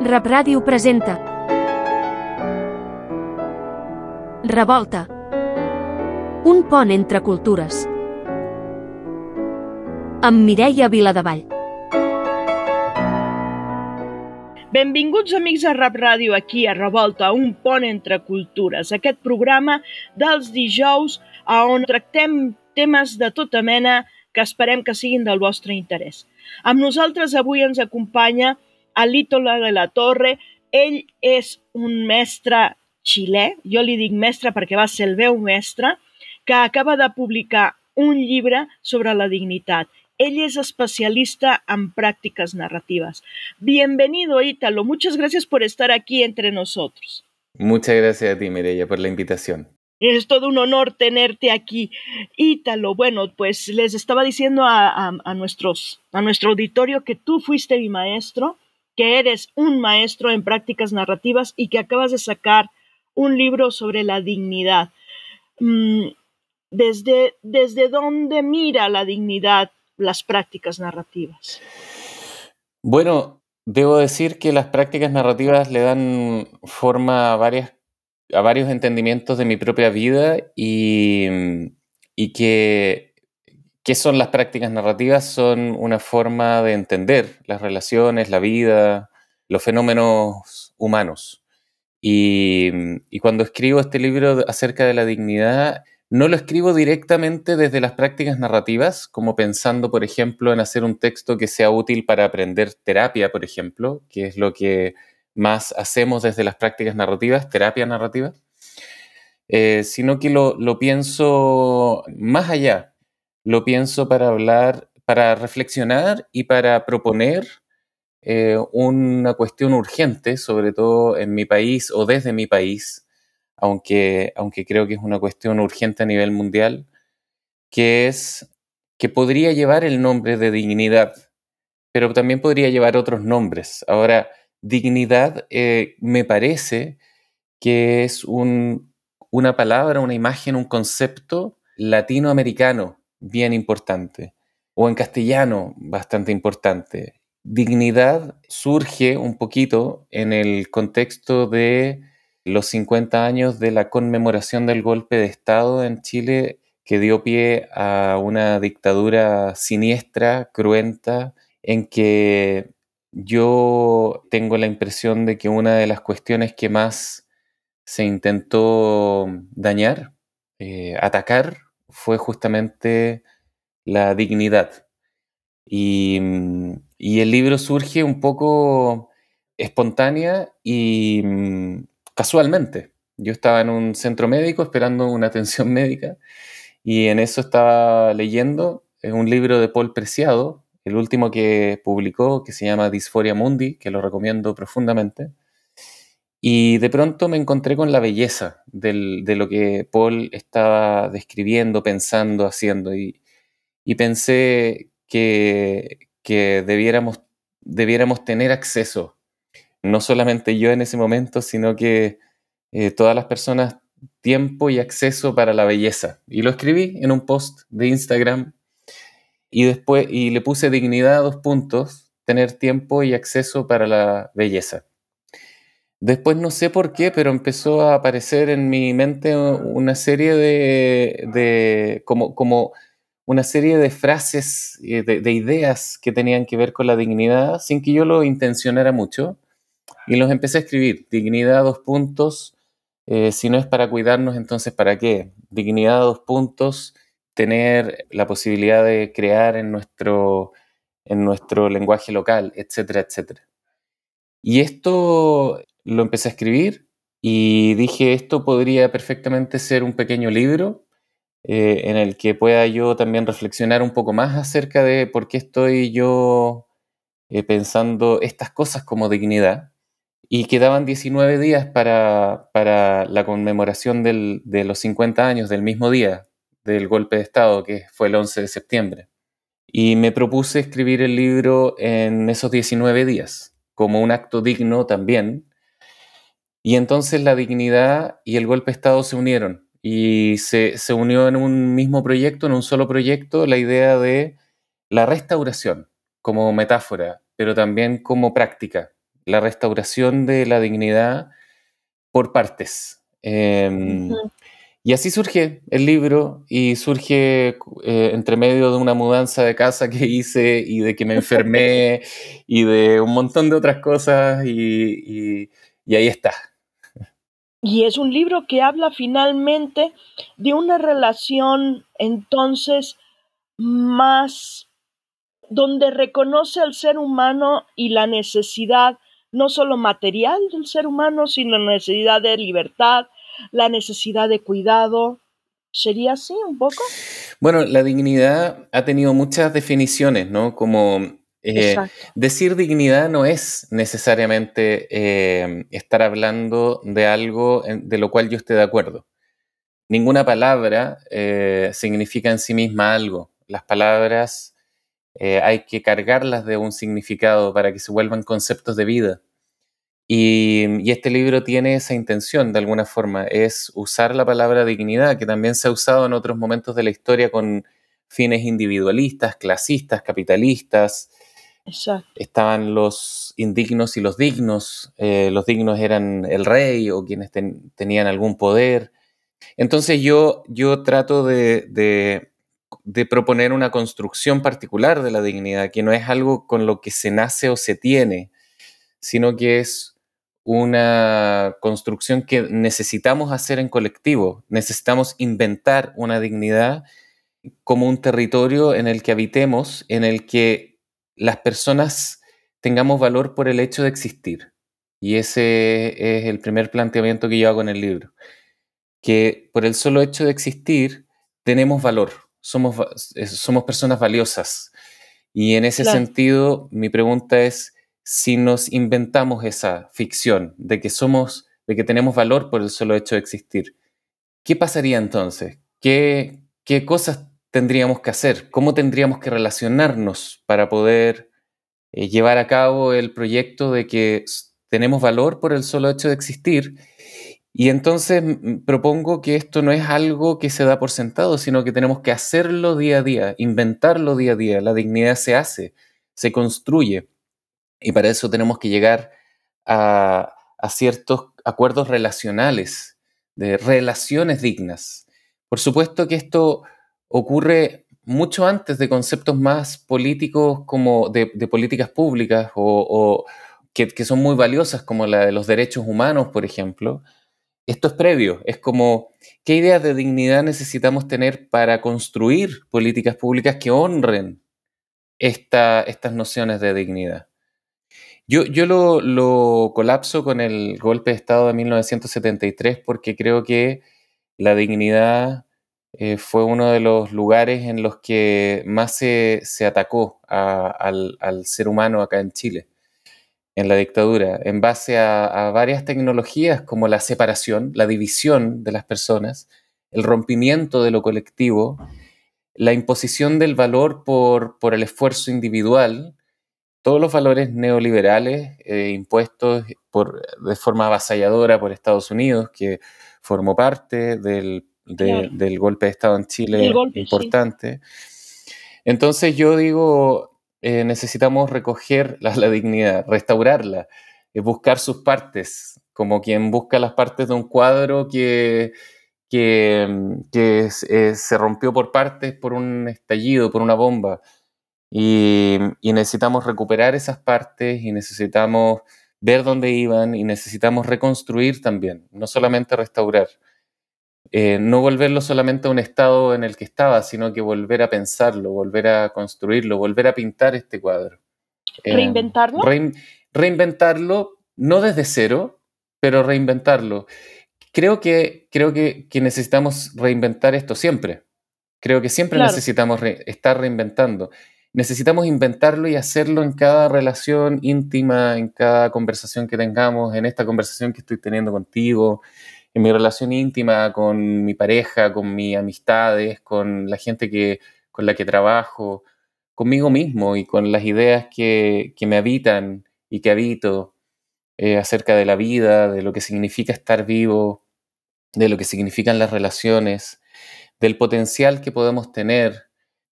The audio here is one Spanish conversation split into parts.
Rap Ràdio presenta. Revolta. Un pont entre cultures. Amb Mireia Viladevall. Benvinguts amics a Rap Ràdio aquí a Revolta, un pont entre cultures, aquest programa dels dijous on tractem temes de tota mena que esperem que siguin del vostre interès. Amb nosaltres avui ens acompanya Alítola de la Torre. Ell és un mestre xilè, jo li dic mestre perquè va ser el meu mestre, que acaba de publicar un llibre sobre la dignitat. Él es especialista en prácticas narrativas. Bienvenido, Ítalo. Muchas gracias por estar aquí entre nosotros. Muchas gracias a ti, Mireya, por la invitación. Es todo un honor tenerte aquí. Ítalo, bueno, pues les estaba diciendo a, a, nuestros, a nuestro auditorio que tú fuiste mi maestro, que eres un maestro en prácticas narrativas y que acabas de sacar un libro sobre la dignidad. Mm, ¿Desde, desde dónde mira la dignidad las prácticas narrativas? Bueno, debo decir que las prácticas narrativas le dan forma a a varios entendimientos de mi propia vida y, y que qué son las prácticas narrativas son una forma de entender las relaciones, la vida, los fenómenos humanos. Y, y cuando escribo este libro acerca de la dignidad, no lo escribo directamente desde las prácticas narrativas, como pensando, por ejemplo, en hacer un texto que sea útil para aprender terapia, por ejemplo, que es lo que más hacemos desde las prácticas narrativas, terapia narrativa, eh, sino que lo, pienso más allá, lo pienso para hablar, para reflexionar y para proponer eh, una cuestión urgente, sobre todo en mi país o desde mi país, aunque, aunque creo que es una cuestión urgente a nivel mundial, que es que podría llevar el nombre de dignidad, pero también podría llevar otros nombres. Ahora, dignidad eh, me parece que es una palabra, una imagen, un concepto latinoamericano bien importante, o en castellano bastante importante. Dignidad surge un poquito en el contexto de los 50 años de la conmemoración del golpe de Estado en Chile que dio pie a una dictadura siniestra, cruenta, en que yo tengo la impresión de que una de las cuestiones que más se intentó dañar, eh, atacar, fue justamente la dignidad. Y, mm, y, el libro surge un poco espontánea y mm, casualmente. Yo estaba en un centro médico esperando una atención médica y en eso estaba leyendo un libro de Paul Preciado, el último que publicó, que se llama Disforia Mundi, que lo recomiendo profundamente. Y de pronto me encontré con la belleza de lo que Paul estaba describiendo, pensando, haciendo. Y, pensé que, debiéramos, debiéramos tener acceso, no solamente yo en ese momento, sino que eh, todas las personas, tiempo y acceso para la belleza. Y lo escribí en un post de Instagram y después, y le puse dignidad a dos puntos, tener tiempo y acceso para la belleza. Después no sé por qué, pero empezó a aparecer en mi mente una serie de, como, como una serie de frases, de, de, ideas que tenían que ver con la dignidad, sin que yo lo intencionara mucho. Y los empecé a escribir. Dignidad, dos puntos. Eh, si no es para cuidarnos, entonces ¿para qué? Dignidad, dos puntos tener la posibilidad de crear en nuestro, en nuestro lenguaje local, etcétera, etcétera. Y esto lo empecé a escribir y dije, esto podría perfectamente ser un pequeño libro eh, en el que pueda yo también reflexionar un poco más acerca de por qué estoy yo eh, pensando estas cosas como dignidad. Y quedaban 19 días para, para la conmemoración del, de los 50 años del mismo día, del golpe de Estado, que fue el 11 de septiembre. Y me propuse escribir el libro en esos 19 días, como un acto digno también. Y entonces la dignidad y el golpe de Estado se unieron y se, se unió en un mismo proyecto, en un solo proyecto, la idea de la restauración como metáfora, pero también como práctica. la restauración de la dignidad por partes. Em, y así surge el libro y surge eh, entre medio de una mudanza de casa que hice y de que me enfermé y de un montón de otras cosas y, y ahí está. Y es un libro que habla finalmente de una relación entonces más donde reconoce al ser humano y la necesidad no solo material del ser humano, sino la necesidad de libertad, la necesidad de cuidado. ¿Sería así un poco? Bueno, la dignidad ha tenido muchas definiciones, ¿no? Como eh, decir dignidad no es necesariamente eh, estar hablando de algo de lo cual yo esté de acuerdo. Ninguna palabra eh, significa en sí misma algo. Las palabras hay que cargarlas de un significado para que se vuelvan conceptos de vida. Y, este libro tiene esa intención de alguna forma, es usar la palabra dignidad, que también se ha usado en otros momentos de la historia con fines individualistas, clasistas, capitalistas. Estaban los indignos y los dignos. Eh, los dignos eran el rey o quienes tenían algún poder. Entonces yo, yo trato de, de proponer una construcción particular de la dignidad, que no es algo con lo que se nace o se tiene, sino que es una construcción que necesitamos hacer en colectivo. Necesitamos inventar una dignidad como un territorio en el que habitemos, en el que las personas tengamos valor por el hecho de existir. Y ese es el primer planteamiento que yo hago en el libro. Que por el solo hecho de existir tenemos valor, somos, somos personas valiosas. Y en ese sentido, mi pregunta es, si nos inventamos esa ficción de que somos, de que tenemos valor por el solo hecho de existir, ¿qué pasaría entonces? ¿Qué, qué cosas tendríamos que hacer? ¿Cómo tendríamos que relacionarnos para poder eh, llevar a cabo el proyecto de que tenemos valor por el solo hecho de existir? Y entonces propongo que esto no es algo que se da por sentado, sino que tenemos que hacerlo día a día, inventarlo día a día. La dignidad se hace, se construye. Y para eso tenemos que llegar a, ciertos acuerdos relacionales, de relaciones dignas. Por supuesto que esto ocurre mucho antes de conceptos más políticos como de, políticas públicas o, que, que, son muy valiosas como la de los derechos humanos, por ejemplo. Esto es previo, es como qué ideas de dignidad necesitamos tener para construir políticas públicas que honren esta, estas nociones de dignidad. Yo, yo lo, colapso con el golpe de Estado de 1973 porque creo que la dignidad eh, fue uno de los lugares en los que más se, atacó al, ser humano acá en Chile, en la dictadura, en base a, varias tecnologías como la separación, la división de las personas, el rompimiento de lo colectivo, la imposición del valor por, el esfuerzo individual todos los valores neoliberales eh, impuestos de forma avasalladora por Estados Unidos, que formó parte del, del golpe de Estado en Chile importante. Entonces yo digo, eh, necesitamos recoger la, dignidad, restaurarla, eh, buscar sus partes, como quien busca las partes de un cuadro que, que, que se rompió por partes por un estallido, por una bomba. Y, necesitamos recuperar esas partes y necesitamos ver dónde iban y necesitamos reconstruir también, no solamente restaurar. Eh, no volverlo solamente a un estado en el que estaba, sino que volver a pensarlo, volver a construirlo, volver a pintar este cuadro. Eh, ¿Reinventarlo? reinventarlo, no desde cero, pero reinventarlo. Creo que, creo que, necesitamos reinventar esto siempre. Creo que siempre necesitamos estar reinventando necesitamos inventarlo y hacerlo en cada relación íntima, en cada conversación que tengamos, en esta conversación que estoy teniendo contigo, en mi relación íntima con mi pareja, con mis amistades, con la gente que, con la que trabajo, conmigo mismo y con las ideas que, me habitan y que habito eh, acerca de la vida, de lo que significa estar vivo, de lo que significan las relaciones, del potencial que podemos tener.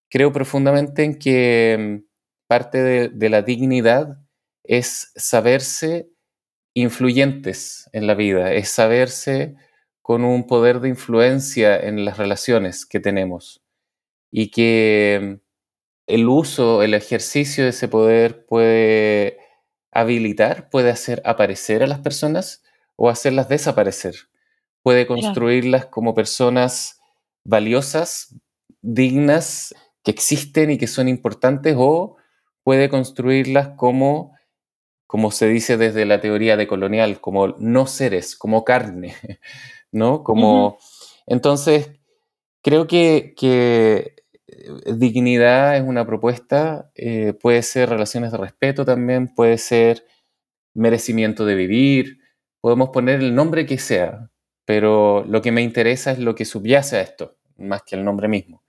Creo profundamente en que mm, parte de, la dignidad es saberse influyentes en la vida, es saberse con un poder de influencia en las relaciones que tenemos y que el uso, el ejercicio de ese poder puede habilitar, puede hacer aparecer a las personas o hacerlas desaparecer. Puede construirlas como personas valiosas, dignas, que existen y que son importantes, o puede construirlas como, como se dice desde la teoría decolonial, como no seres, como carne, ¿no? Como, Entonces, creo que, que eh, dignidad es una propuesta, eh, puede ser relaciones de respeto también, puede ser merecimiento de vivir, podemos poner el nombre que sea, pero lo que me interesa es lo que subyace a esto, más que el nombre mismo.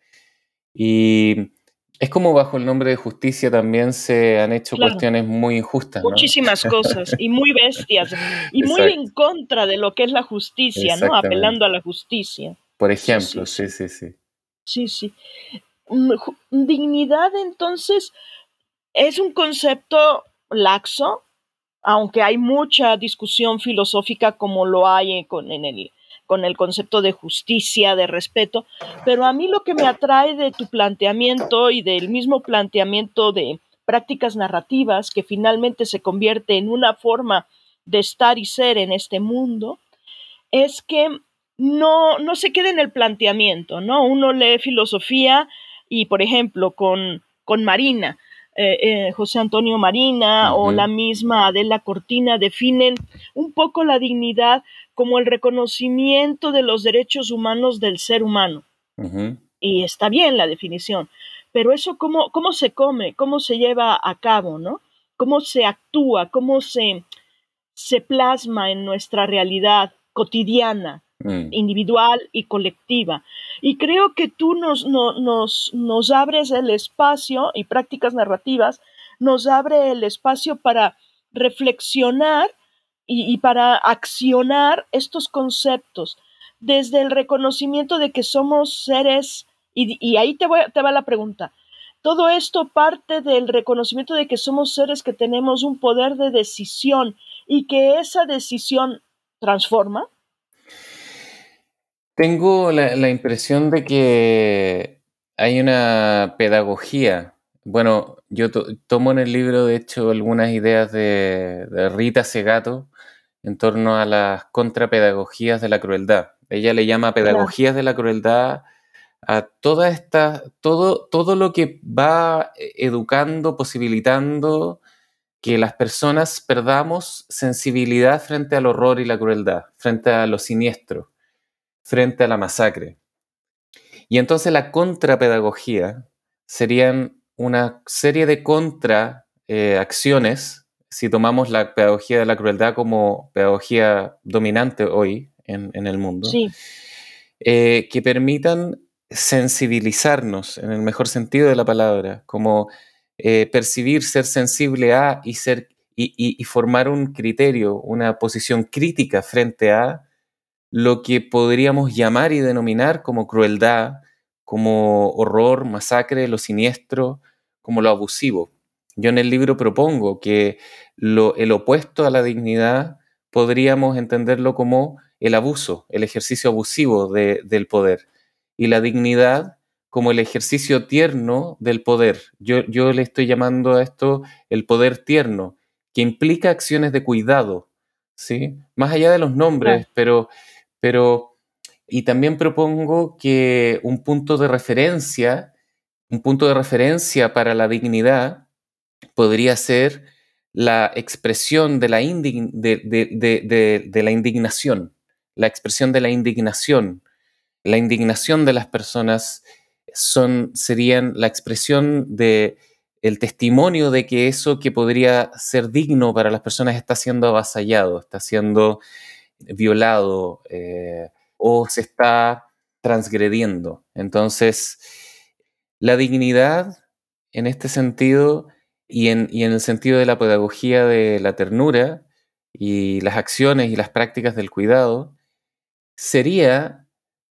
Y es como bajo el nombre de justicia también se han hecho cuestiones muy injustas. Muchísimas cosas y muy bestias y muy en contra de lo que es la justicia, ¿no? Apelando a la justicia. Por ejemplo, sí, sí, sí. Sí, sí. Mm, dignidad entonces es un concepto laxo, aunque hay mucha discusión filosófica como lo hay con, en el, con el concepto de justicia, de respeto, pero a mí lo que me atrae de tu planteamiento y del mismo planteamiento de prácticas narrativas, que finalmente se convierte en una forma de estar y ser en este mundo, es que no, no se quede en el planteamiento, ¿no? Uno lee filosofía y, por ejemplo, con, con Marina, eh, eh, José Antonio Marina o la misma Adela Cortina definen un poco la dignidad como el reconocimiento de los derechos humanos del ser humano. Y está bien la definición, pero eso cómo, cómo se come, cómo se lleva a cabo, ¿no? Cómo se actúa, cómo se, se plasma en nuestra realidad cotidiana, Mm. individual y colectiva. Y creo que tú nos, nos, nos abres el espacio y prácticas narrativas nos abre el espacio para reflexionar y, para accionar estos conceptos desde el reconocimiento de que somos seres, y, ahí te, voy, te va la pregunta, todo esto parte del reconocimiento de que somos seres que tenemos un poder de decisión y que esa decisión transforma, tengo la, impresión de que hay una pedagogía. Bueno, yo tomo en el libro, de hecho, algunas ideas de, Rita Segato en torno a las contrapedagogías de la crueldad. Ella le llama pedagogías de la crueldad a toda esta, todo, todo lo que va educando, posibilitando que las personas perdamos sensibilidad frente al horror y la crueldad, frente a lo siniestro frente a la masacre. Y entonces la contrapedagogía serían una serie de contraacciones, eh, si tomamos la pedagogía de la crueldad como pedagogía dominante hoy en, el mundo, eh, que permitan sensibilizarnos en el mejor sentido de la palabra, como eh, percibir, ser sensible a y, ser, y formar un criterio, una posición crítica frente a lo que podríamos llamar y denominar como crueldad, como horror, masacre, lo siniestro, como lo abusivo. Yo en el libro propongo que lo, el opuesto a la dignidad podríamos entenderlo como el abuso, el ejercicio abusivo del poder, y la dignidad como el ejercicio tierno del poder. Yo, yo le estoy llamando a esto el poder tierno, que implica acciones de cuidado, ¿sí? Más allá de los nombres, pero pero, y también propongo que un punto de referencia, un punto de referencia para la dignidad podría ser la expresión de la, indignación, la expresión de la indignación. La indignación de las personas son, serían la expresión de el testimonio de que eso que podría ser digno para las personas está siendo avasallado, está siendo violado eh, o se está transgrediendo. Entonces, la dignidad en este sentido y en, y en el sentido de la pedagogía de la ternura y las acciones y las prácticas del cuidado, sería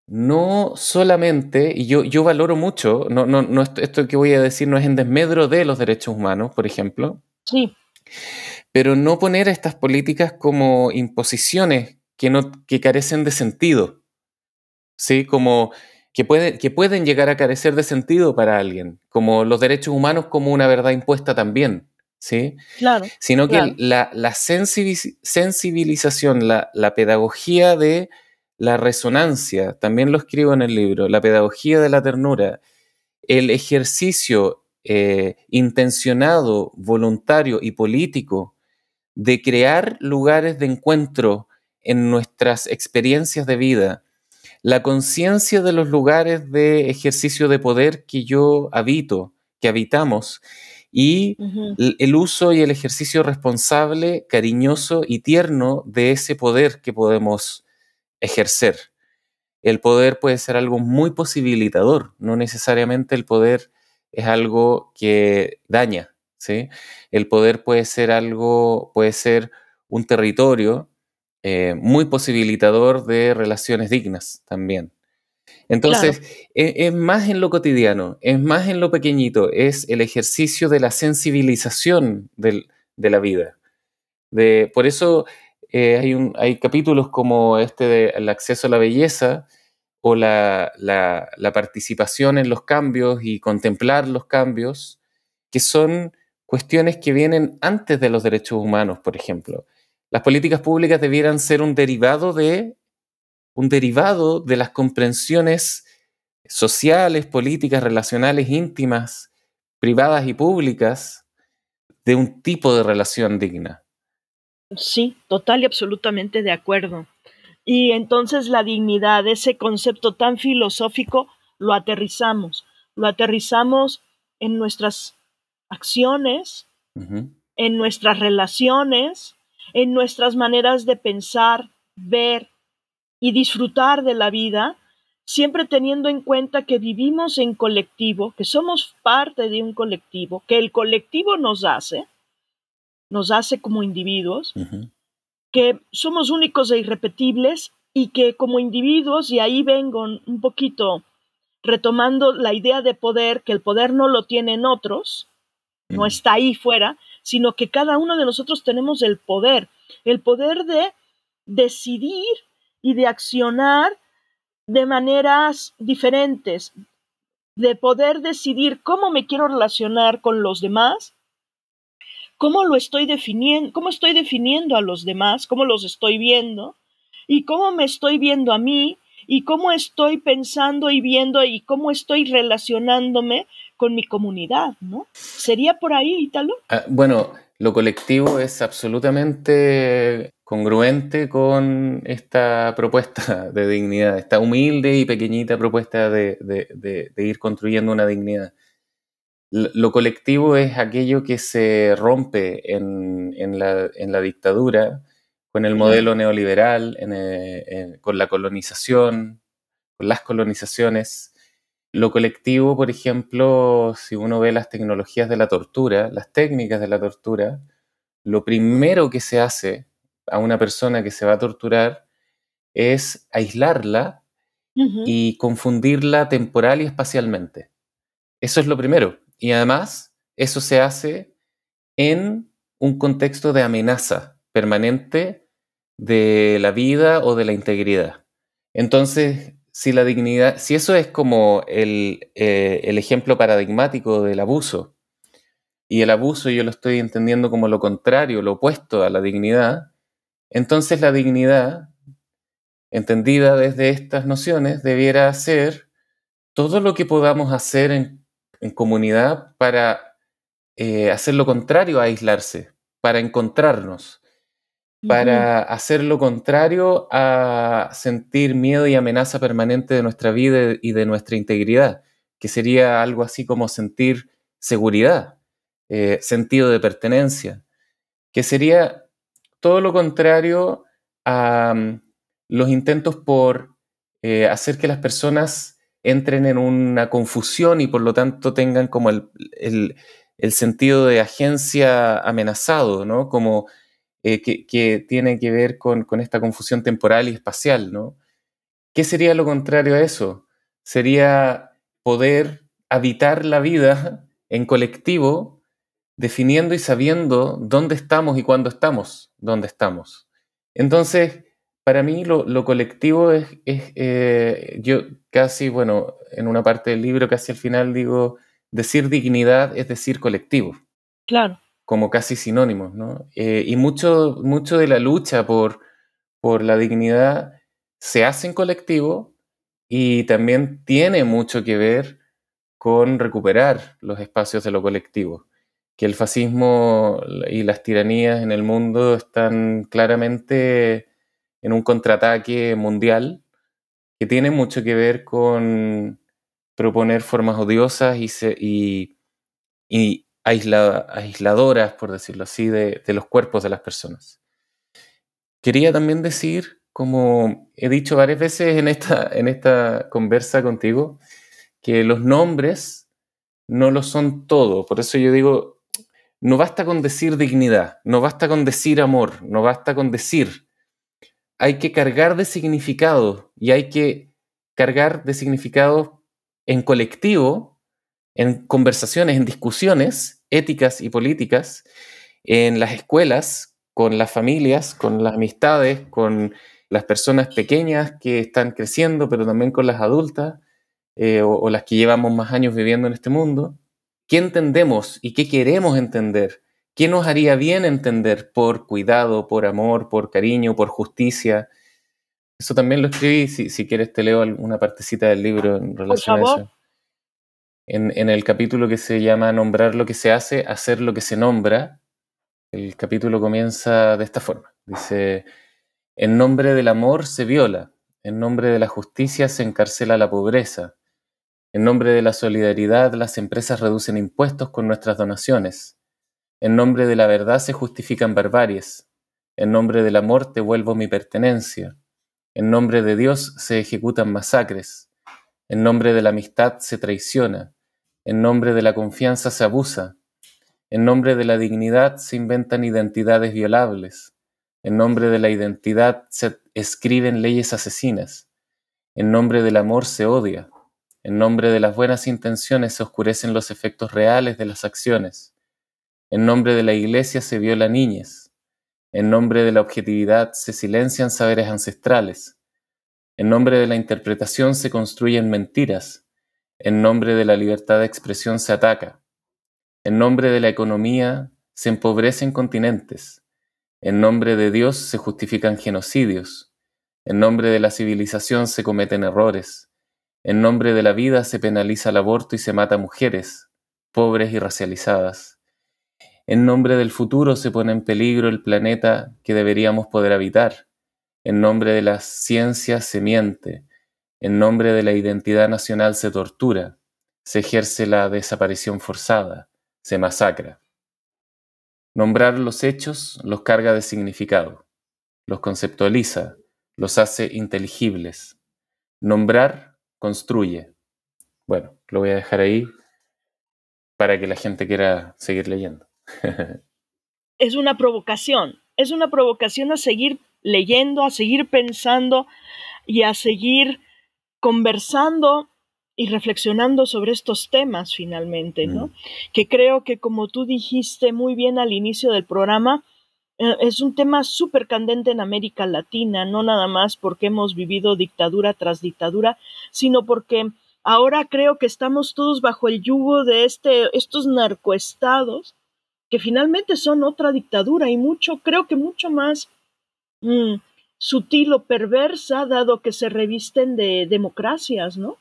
no solamente, y yo, yo valoro mucho, no, no, no esto, esto, que voy a decir no es en desmedro de los derechos humanos, por ejemplo, sí. pero no poner estas políticas como imposiciones que, no, que carecen de sentido, ¿sí? Como que, puede, que pueden llegar a carecer de sentido para alguien, como los derechos humanos como una verdad impuesta también, ¿sí? Claro. Sino que la, la sensibilización, la, la pedagogía de la resonancia, también lo escribo en el libro, la pedagogía de la ternura, el ejercicio eh, intencionado, voluntario y político de crear lugares de encuentro en nuestras experiencias de vida, la conciencia de los lugares de ejercicio de poder que yo habito, que habitamos, y el uso y el ejercicio responsable, cariñoso y tierno de ese poder que podemos ejercer. El poder puede ser algo muy posibilitador, no necesariamente el poder es algo que daña, ¿sí? El poder puede ser algo, puede ser un territorio eh, muy posibilitador de relaciones dignas también. Entonces, e, es, más en lo cotidiano, es más en lo pequeñito, es el ejercicio de la sensibilización de la vida. De, por eso eh, hay, un, hay capítulos como este del acceso a la belleza o la, la, participación en los cambios y contemplar los cambios, que son cuestiones que vienen antes de los derechos humanos, por ejemplo. Las políticas públicas debieran ser un derivado de un derivado de las comprensiones sociales, políticas, relacionales, íntimas, privadas y públicas de un tipo de relación digna. Sí, total y absolutamente de acuerdo. Y entonces la dignidad, ese concepto tan filosófico, lo aterrizamos. Lo aterrizamos en nuestras acciones, en nuestras relaciones, en nuestras maneras de pensar, ver y disfrutar de la vida, siempre teniendo en cuenta que vivimos en colectivo, que somos parte de un colectivo, que el colectivo nos hace, nos hace como individuos, que somos únicos e irrepetibles y que como individuos, y ahí vengo un poquito retomando la idea de poder, que el poder no lo tienen otros, no está ahí fuera, sino que cada uno de nosotros tenemos el poder, el poder de decidir y de accionar de maneras diferentes, de poder decidir cómo me quiero relacionar con los demás cómo lo estoy definiendo, cómo estoy definiendo a los demás, cómo los estoy viendo y cómo me estoy viendo a mí y cómo estoy pensando y viendo y cómo estoy relacionándome con mi comunidad, ¿no? ¿Sería por ahí, Ítalo? Ah, bueno, lo colectivo es absolutamente congruente con esta propuesta de dignidad, esta humilde y pequeñita propuesta de ir construyendo una dignidad. Lo colectivo es aquello que se rompe en, la, dictadura con el modelo neoliberal, eh, con la colonización, con las colonizaciones. Lo colectivo, por ejemplo, si uno ve las tecnologías de la tortura, las técnicas de la tortura, lo primero que se hace a una persona que se va a torturar es aislarla y confundirla temporal y espacialmente. Eso es lo primero. Y además, eso se hace en un contexto de amenaza permanente de la vida o de la integridad. Entonces, si la dignidad, si eso es como el, eh, el ejemplo paradigmático del abuso, y el abuso yo lo estoy entendiendo como lo contrario, lo opuesto a la dignidad, entonces la dignidad, entendida desde estas nociones, debiera ser todo lo que podamos hacer en comunidad para eh, hacer lo contrario a aislarse, para encontrarnos, para hacer lo contrario a sentir miedo y amenaza permanente de nuestra vida y de nuestra integridad, que sería algo así como sentir seguridad, eh, sentido de pertenencia, que sería todo lo contrario a mm, los intentos por eh, hacer que las personas entren en una confusión y por lo tanto tengan como el, sentido de agencia amenazado, ¿no? Como eh, que, tiene que ver con, esta confusión temporal y espacial, ¿no? ¿Qué sería lo contrario a eso? Sería poder habitar la vida en colectivo definiendo y sabiendo dónde estamos y cuándo estamos, dónde estamos. Entonces, para mí lo, colectivo es, eh, yo casi, bueno, en una parte del libro, casi al final digo, decir dignidad es decir colectivo. Claro. Como casi sinónimos, ¿no? Eh, y mucho, mucho de la lucha por, por la dignidad se hace en colectivo y también tiene mucho que ver con recuperar los espacios de lo colectivo, que el fascismo y las tiranías en el mundo están claramente en un contraataque mundial que tiene mucho que ver con proponer formas odiosas y, y, aisladoras, por decirlo así, de, de los cuerpos de las personas. Quería también decir, como he dicho varias veces en esta, en esta conversa contigo, que los nombres no lo son todo. Por eso yo digo, no basta con decir dignidad, no basta con decir amor, no basta con decir. Hay que cargar de significado y hay que cargar de significado en colectivo, en conversaciones, en discusiones éticas y políticas, en las escuelas, con las familias, con las amistades, con las personas pequeñas que están creciendo, pero también con las adultas eh, o, las que llevamos más años viviendo en este mundo. ¿Qué entendemos y qué queremos entender? ¿Qué nos haría bien entender por cuidado, por amor, por cariño, por justicia? Eso también lo escribí, si, si quieres te leo una partecita del libro en relación a eso. En, el capítulo que se llama Nombrar lo que se hace, hacer lo que se nombra, el capítulo comienza de esta forma. Dice, en nombre del amor se viola, en nombre de la justicia se encarcela la pobreza, en nombre de la solidaridad las empresas reducen impuestos con nuestras donaciones, en nombre de la verdad se justifican barbaries, en nombre del amor te vuelvo mi pertenencia, en nombre de Dios se ejecutan masacres, en nombre de la amistad se traiciona, en nombre de la confianza se abusa, en nombre de la dignidad se inventan identidades violables. En nombre de la identidad se escriben leyes asesinas. En nombre del amor se odia. En nombre de las buenas intenciones se oscurecen los efectos reales de las acciones. En nombre de la iglesia se viola niñez. En nombre de la objetividad se silencian saberes ancestrales. En nombre de la interpretación se construyen mentiras. En nombre de la libertad de expresión se ataca. En nombre de la economía se empobrecen continentes. En nombre de Dios se justifican genocidios. En nombre de la civilización se cometen errores. En nombre de la vida se penaliza el aborto y se mata mujeres, pobres y racializadas. En nombre del futuro se pone en peligro el planeta que deberíamos poder habitar. En nombre de la ciencia se miente. En nombre de la identidad nacional se tortura. Se ejerce la desaparición forzada se masacra. Nombrar los hechos los carga de significado, los conceptualiza, los hace inteligibles. Nombrar construye. Bueno, lo voy a dejar ahí para que la gente quiera seguir leyendo. es una provocación, es una provocación a seguir leyendo, a seguir pensando y a seguir conversando y reflexionando sobre estos temas finalmente, ¿no? Mm. Que creo que como tú dijiste muy bien al inicio del programa, eh, es un tema súper candente en América Latina, no nada más porque hemos vivido dictadura tras dictadura, sino porque ahora creo que estamos todos bajo el yugo de este, estos narcoestados que finalmente son otra dictadura y mucho, creo que mucho más mm, sutil o perversa, dado que se revisten de democracias, ¿no?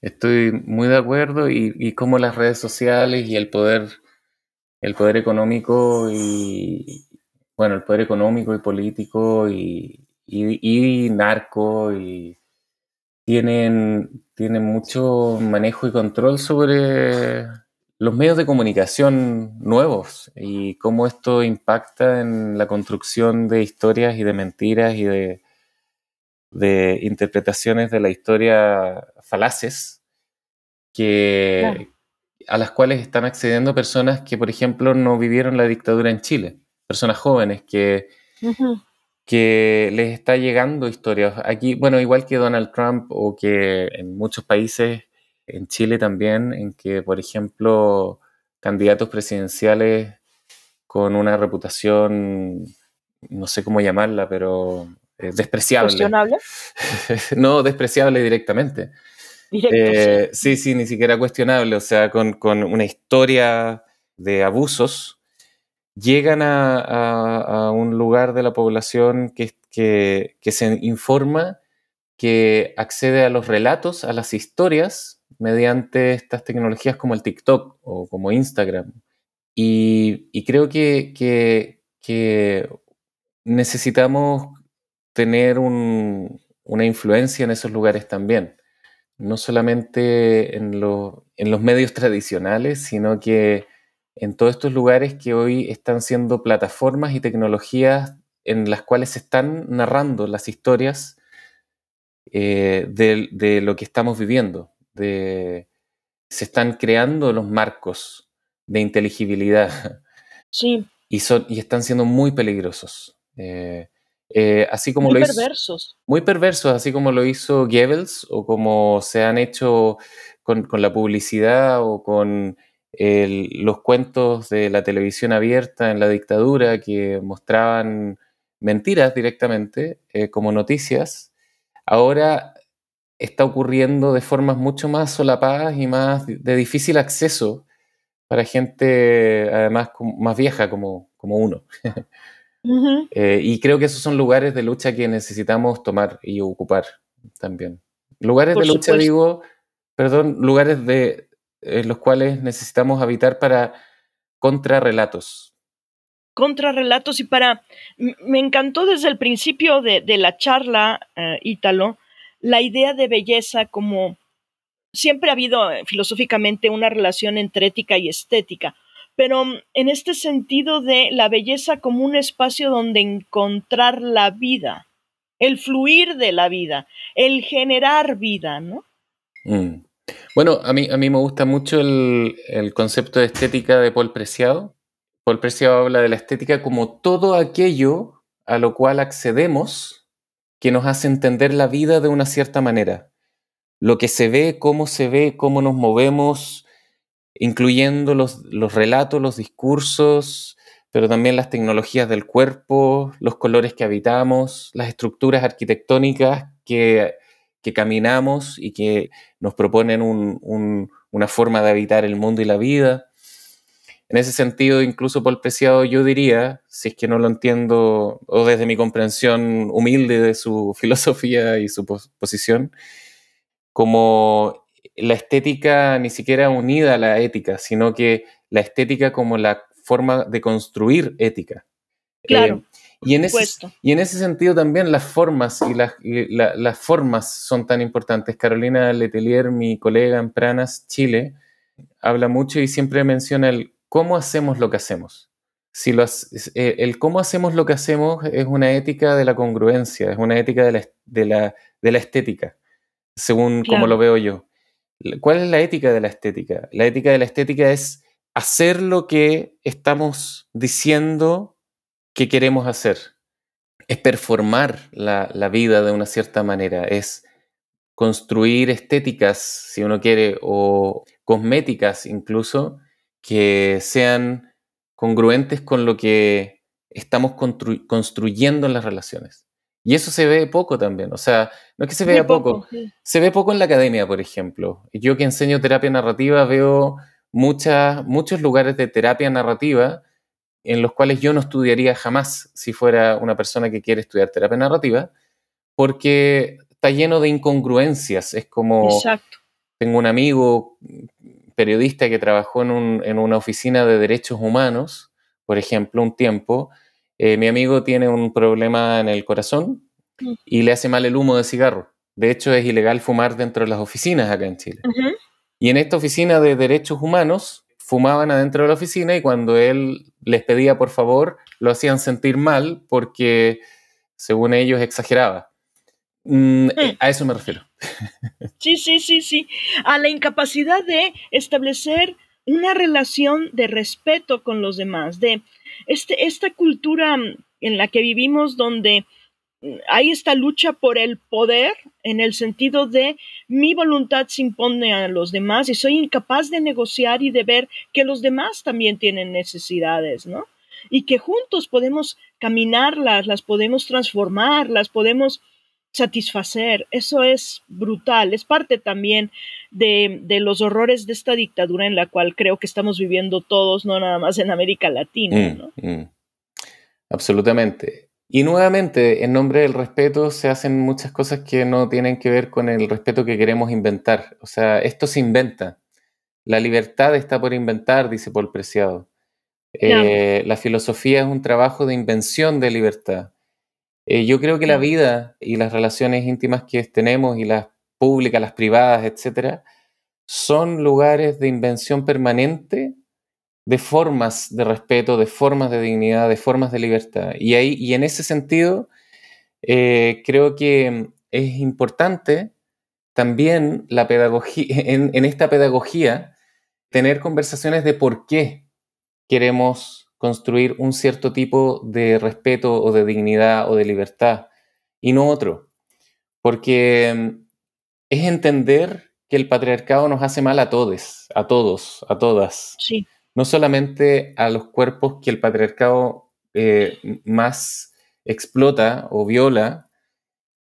Estoy muy de acuerdo y, y cómo las redes sociales y el poder, el poder económico y, bueno, el poder económico y político y, y, narco y tienen, tienen mucho manejo y control sobre los medios de comunicación nuevos y cómo esto impacta en la construcción de historias y de mentiras y de, de interpretaciones de la historia falaces que, a las cuales están accediendo personas que, por ejemplo, no vivieron la dictadura en Chile, personas jóvenes que, que les está llegando historias. Aquí, bueno, igual que Donald Trump o que en muchos países, en Chile también, en que, por ejemplo, candidatos presidenciales con una reputación, no sé cómo llamarla, pero eh, despreciable. ¿Cuestionable? no, despreciable directamente. Eh, sí. sí, ni siquiera cuestionable, o sea, con, una historia de abusos, llegan a, un lugar de la población que, que, se informa, que accede a los relatos, a las historias, mediante estas tecnologías como el TikTok o como Instagram. Y, creo que, necesitamos tener una influencia en esos lugares también no solamente en, los medios tradicionales, sino que en todos estos lugares que hoy están siendo plataformas y tecnologías en las cuales se están narrando las historias eh, de, lo que estamos viviendo. Se están creando los marcos de inteligibilidad. Sí. Y, son, y están siendo muy peligrosos. Eh, eh, así como muy lo perversos. muy perversos, así como lo hizo Goebbels o como se han hecho con, la publicidad o con los cuentos de la televisión abierta en la dictadura que mostraban mentiras directamente eh, como noticias. Ahora está ocurriendo de formas mucho más solapadas y más de difícil acceso para gente además más vieja como, como uno. Eh, y creo que esos son lugares de lucha que necesitamos tomar y ocupar también. Lugares de lucha, digo, perdón, lugares de los cuales necesitamos habitar para contrarrelatos. Contrarrelatos y para... Me encantó desde el principio de, la charla, uh, Ítalo, la idea de belleza como... Siempre ha habido eh, filosóficamente una relación entre ética y estética, pero mm, en este sentido de la belleza como un espacio donde encontrar la vida, el fluir de la vida, el generar vida, ¿no? Mm. Bueno, a mí, a mí me gusta mucho el, concepto de estética de Paul Preciado. Paul Preciado habla de la estética como todo aquello a lo cual accedemos que nos hace entender la vida de una cierta manera. Lo que se ve, cómo se ve, cómo nos movemos, incluyendo los, relatos, los discursos, pero también las tecnologías del cuerpo, los colores que habitamos, las estructuras arquitectónicas que, caminamos y que nos proponen una forma de habitar el mundo y la vida. En ese sentido, incluso por Preciado, yo diría, si es que no lo entiendo, o desde mi comprensión humilde de su filosofía y su posición, como la estética ni siquiera unida a la ética, sino que la estética como la forma de construir ética. Claro. Eh, y, en ese, y en ese sentido también las formas y, las, las formas son tan importantes. Carolina Letelier, mi colega en Pranas, Chile, habla mucho y siempre menciona el cómo hacemos lo que hacemos. Si eh, el cómo hacemos lo que hacemos es una ética de la congruencia, es una ética de la, de la, de la estética, según como lo veo yo. ¿Cuál es la ética de la estética? La ética de la estética es hacer lo que estamos diciendo que queremos hacer. Es performar la, vida de una cierta manera. Es construir estéticas, si uno quiere, o cosméticas incluso, que sean congruentes con lo que estamos construyendo en las relaciones. Y eso se ve poco también, o sea, no es que se vea poco, se ve poco en la academia, por ejemplo. Yo que enseño terapia narrativa veo muchas, muchos lugares de terapia narrativa en los cuales yo no estudiaría jamás si fuera una persona que quiere estudiar terapia narrativa, porque está lleno de incongruencias. Es como, Exacto. tengo un amigo periodista que trabajó en, en una oficina de derechos humanos, por ejemplo, un tiempo, eh, mi amigo tiene un problema en el corazón mm. y le hace mal el humo de cigarro. De hecho, es ilegal fumar dentro de las oficinas acá en Chile. Y en esta oficina de derechos humanos, fumaban adentro de la oficina y cuando él les pedía por favor, lo hacían sentir mal porque, según ellos, exageraba. Mm, mm. A eso me refiero. Sí, sí, sí, sí. A la incapacidad de establecer una relación de respeto con los demás, de este, esta cultura en la que vivimos donde hay esta lucha por el poder en el sentido de mi voluntad se impone a los demás y soy incapaz de negociar y de ver que los demás también tienen necesidades, ¿no? Y que juntos podemos caminarlas, las podemos transformar, las podemos satisfacer. Eso es brutal. Es parte también de, los horrores de esta dictadura en la cual creo que estamos viviendo todos, no nada más en América Latina. ¿no? Mm, mm. Absolutamente. Y nuevamente, en nombre del respeto se hacen muchas cosas que no tienen que ver con el respeto que queremos inventar. O sea, esto se inventa. La libertad está por inventar, dice Paul Preciado. Eh, la filosofía es un trabajo de invención de libertad. Eh, yo creo que la vida y las relaciones íntimas que tenemos y las públicas, las privadas, etcétera, son lugares de invención permanente de formas de respeto, de formas de dignidad, de formas de libertad. Y, ahí, y en ese sentido, eh, creo que es importante también la pedagogía, en, esta pedagogía, tener conversaciones de por qué queremos construir un cierto tipo de respeto o de dignidad o de libertad y no otro. Porque mm, es entender que el patriarcado nos hace mal a todos, a todos, a todas. Sí no solamente a los cuerpos que el patriarcado eh, más explota o viola,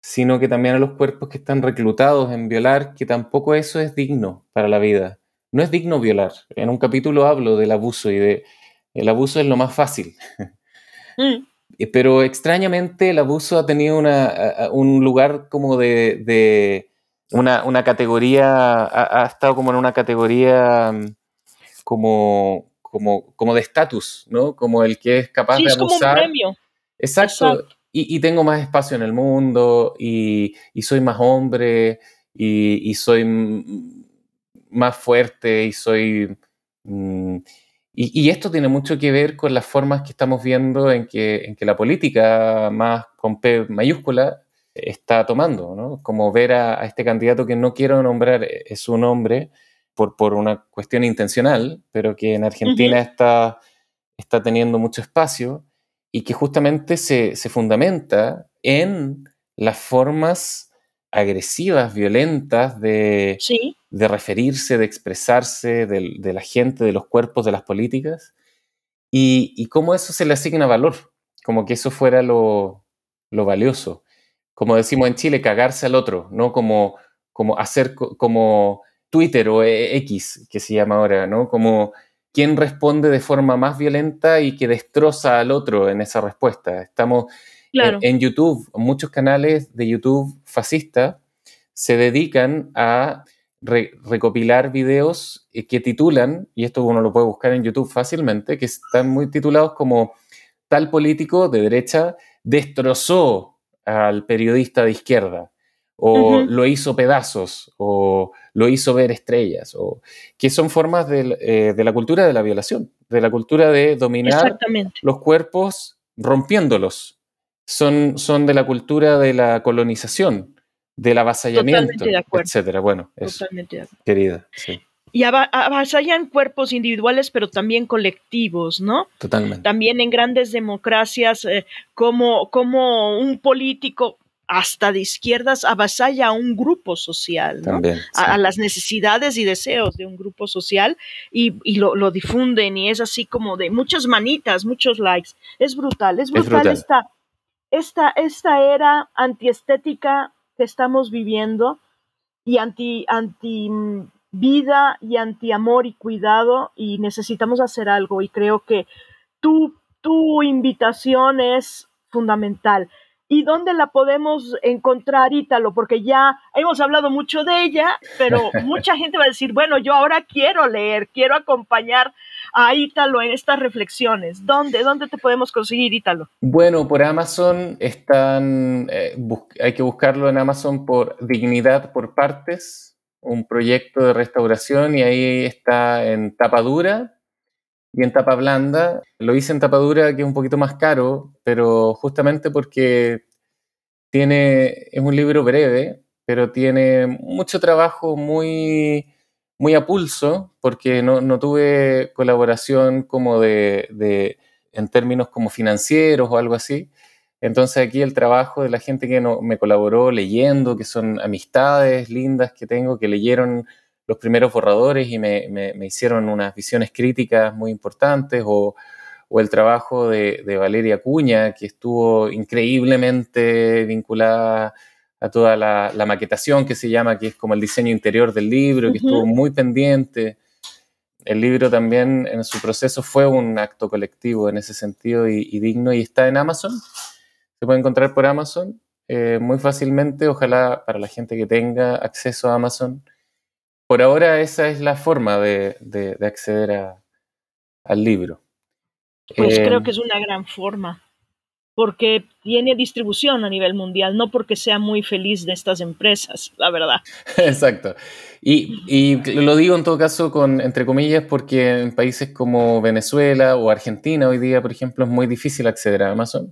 sino que también a los cuerpos que están reclutados en violar, que tampoco eso es digno para la vida. No es digno violar. En un capítulo hablo del abuso y de el abuso es lo más fácil. Mm. Pero extrañamente el abuso ha tenido un lugar como de, una, categoría, ha, estado como en una categoría mm, como, como, como de estatus, ¿no? Como el que es capaz de abusar. Es como un premio. Exacto. Y, tengo más espacio en el mundo y, soy más hombre y, soy más fuerte y soy... Mm, y, esto tiene mucho que ver con las formas que estamos viendo en que, en que la política más con P mayúscula está tomando, ¿no? Como ver a, a este candidato que no quiero nombrar es un hombre, por, una cuestión intencional, pero que en Argentina está, está teniendo mucho espacio y que justamente se, fundamenta en las formas agresivas, violentas de, de referirse, de expresarse de, la gente, de los cuerpos, de las políticas, y, cómo eso se le asigna valor, como que eso fuera lo, valioso. Como decimos en Chile, cagarse al otro, ¿no? Como, como hacer, como Twitter o e, X, que se llama ahora, ¿no? Como quién responde de forma más violenta y que destroza al otro en esa respuesta. Estamos en, YouTube, muchos canales de YouTube fascistas se dedican a recopilar videos eh, que titulan, y esto uno lo puede buscar en YouTube fácilmente, que están muy titulados como tal político de derecha destrozó al periodista de izquierda o lo hizo pedazos, o lo hizo ver estrellas, o que son formas eh, de, la cultura de la violación, de la cultura de dominar los cuerpos rompiéndolos. Son, son de la cultura de la colonización, del avasallamiento, etcétera. Bueno, eso, querida. Y avasallan cuerpos individuales, pero también colectivos, ¿no? Totalmente. También en grandes democracias, eh, como, como un político, hasta de izquierdas avasalla a un grupo social, a, las necesidades y deseos de un grupo social y, lo, difunden y es así como de muchas manitas, muchos likes. Es brutal, es brutal, Esta, esta, esta era antiestética que estamos viviendo y anti, anti mm, vida y anti amor y cuidado y necesitamos hacer algo. Y creo que tu, tu invitación es fundamental. Y dónde la podemos encontrar, Ítalo, porque ya hemos hablado mucho de ella, pero mucha gente va a decir, bueno, yo ahora quiero leer, quiero acompañar a Ítalo en estas reflexiones. ¿Dónde, dónde te podemos conseguir, Ítalo? Bueno, por Amazon están, eh, hay que buscarlo en Amazon por Dignidad por Partes, un proyecto de restauración y ahí está en tapa dura y en tapa blanda. Lo hice en tapa dura, que es un poquito más caro, pero justamente porque tiene, es un libro breve, pero tiene mucho trabajo muy, muy a pulso, porque no, tuve colaboración como de, en términos como financieros o algo así, Entonces aquí el trabajo de la gente que no, me colaboró leyendo, que son amistades lindas que tengo, que leyeron los primeros borradores y me, me, hicieron unas visiones críticas muy importantes, o, o el trabajo de, de, Valeria Cuña, que estuvo increíblemente vinculada a toda la, la, maquetación que se llama, que es como el diseño interior del libro, que estuvo muy pendiente. El libro también en su proceso fue un acto colectivo en ese sentido y, y digno y está en Amazon. Se puede encontrar por Amazon eh, muy fácilmente, ojalá para la gente que tenga acceso a Amazon por ahora esa es la forma de, acceder al libro. Pues creo em, que es una gran forma, porque tiene distribución a nivel mundial, no porque sea muy feliz de estas empresas, la verdad. Exacto. Y, y, lo digo en todo caso con entre comillas porque en países como Venezuela o Argentina hoy día, por ejemplo, es muy difícil acceder a Amazon.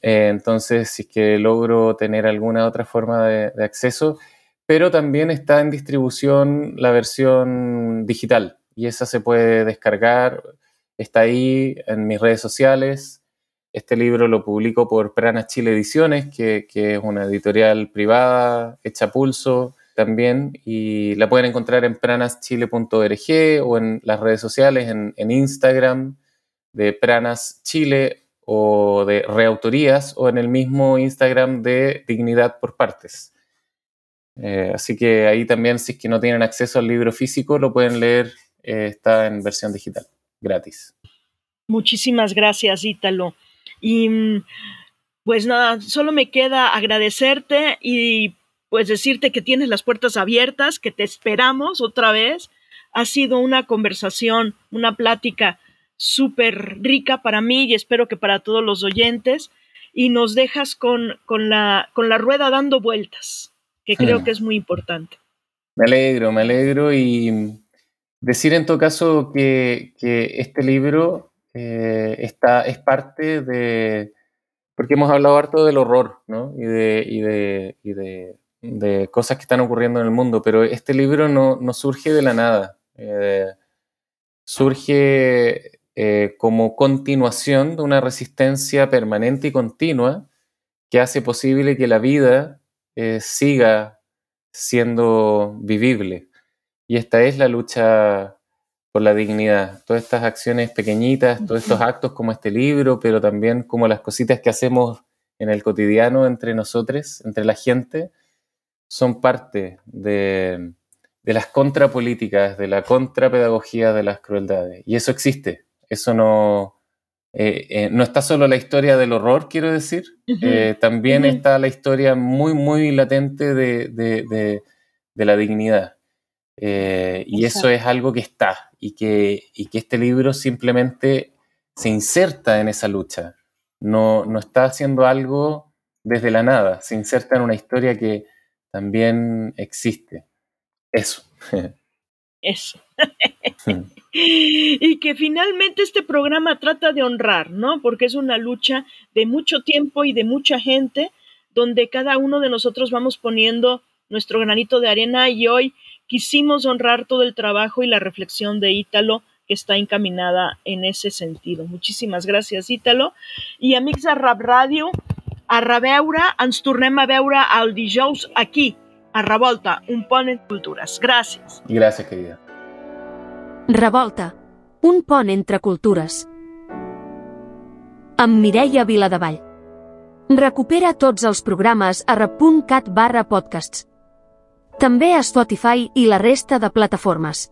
Eh, entonces, si es que logro tener alguna otra forma de acceso, pero también está en distribución la versión digital y esa se puede descargar, está ahí en mis redes sociales. Este libro lo publico por Pranas Chile Ediciones, que, es una editorial privada hecha pulso también, y la pueden encontrar en pranaschile.org o en las redes sociales, en, en Instagram de Pranas Chile o de Reautorías o en el mismo Instagram de Dignidad por Partes. Eh, así que ahí también, si es que no tienen acceso al libro físico, lo pueden leer, eh, está en versión digital, gratis. Muchísimas gracias, Ítalo. Y pues nada, solo me queda agradecerte y pues decirte que tienes las puertas abiertas, que te esperamos otra vez. Ha sido una conversación, una plática súper rica para mí y espero que para todos los oyentes. Y nos dejas con, con, la, con la rueda dando vueltas que creo que es muy importante. Me alegro, me alegro y decir en todo caso que, este libro eh, está, es parte de, porque hemos hablado harto del horror, ¿no? Y de, de, cosas que están ocurriendo en el mundo, pero este libro no, surge de la nada, eh, surge eh, como continuación de una resistencia permanente y continua que hace posible que la vida eh, siga siendo vivible. Y esta es la lucha por la dignidad. Todas estas acciones pequeñitas, todos estos actos como este libro, pero también como las cositas que hacemos en el cotidiano entre nosotros, entre la gente, son parte de, de las contrapolíticas, de la contrapedagogía de las crueldades. Y eso existe. Eso no, eh, eh, no está solo la historia del horror, quiero decir, eh, también está la historia muy, muy latente de, la dignidad. y eso es algo que está y que, que este libro simplemente se inserta en esa lucha. No, no está haciendo algo desde la nada, se inserta en una historia que también existe. Eso. Eso. y que finalmente este programa trata de honrar, ¿no? Porque es una lucha de mucho tiempo y de mucha gente, donde cada uno de nosotros vamos poniendo nuestro granito de arena y hoy quisimos honrar todo el trabajo y la reflexión de Ítalo que está encaminada en ese sentido. Muchísimas gracias, Ítalo. I amics de Rap Ràdio, a reveure, ens tornem a veure el dijous aquí, a Revolta, un pont en cultures. Gràcies. Gràcies, querida. Revolta, un pont entre cultures. Amb Mireia Viladevall. Recupera tots els programes a rep.cat barra podcasts. També a Spotify i la resta de plataformes.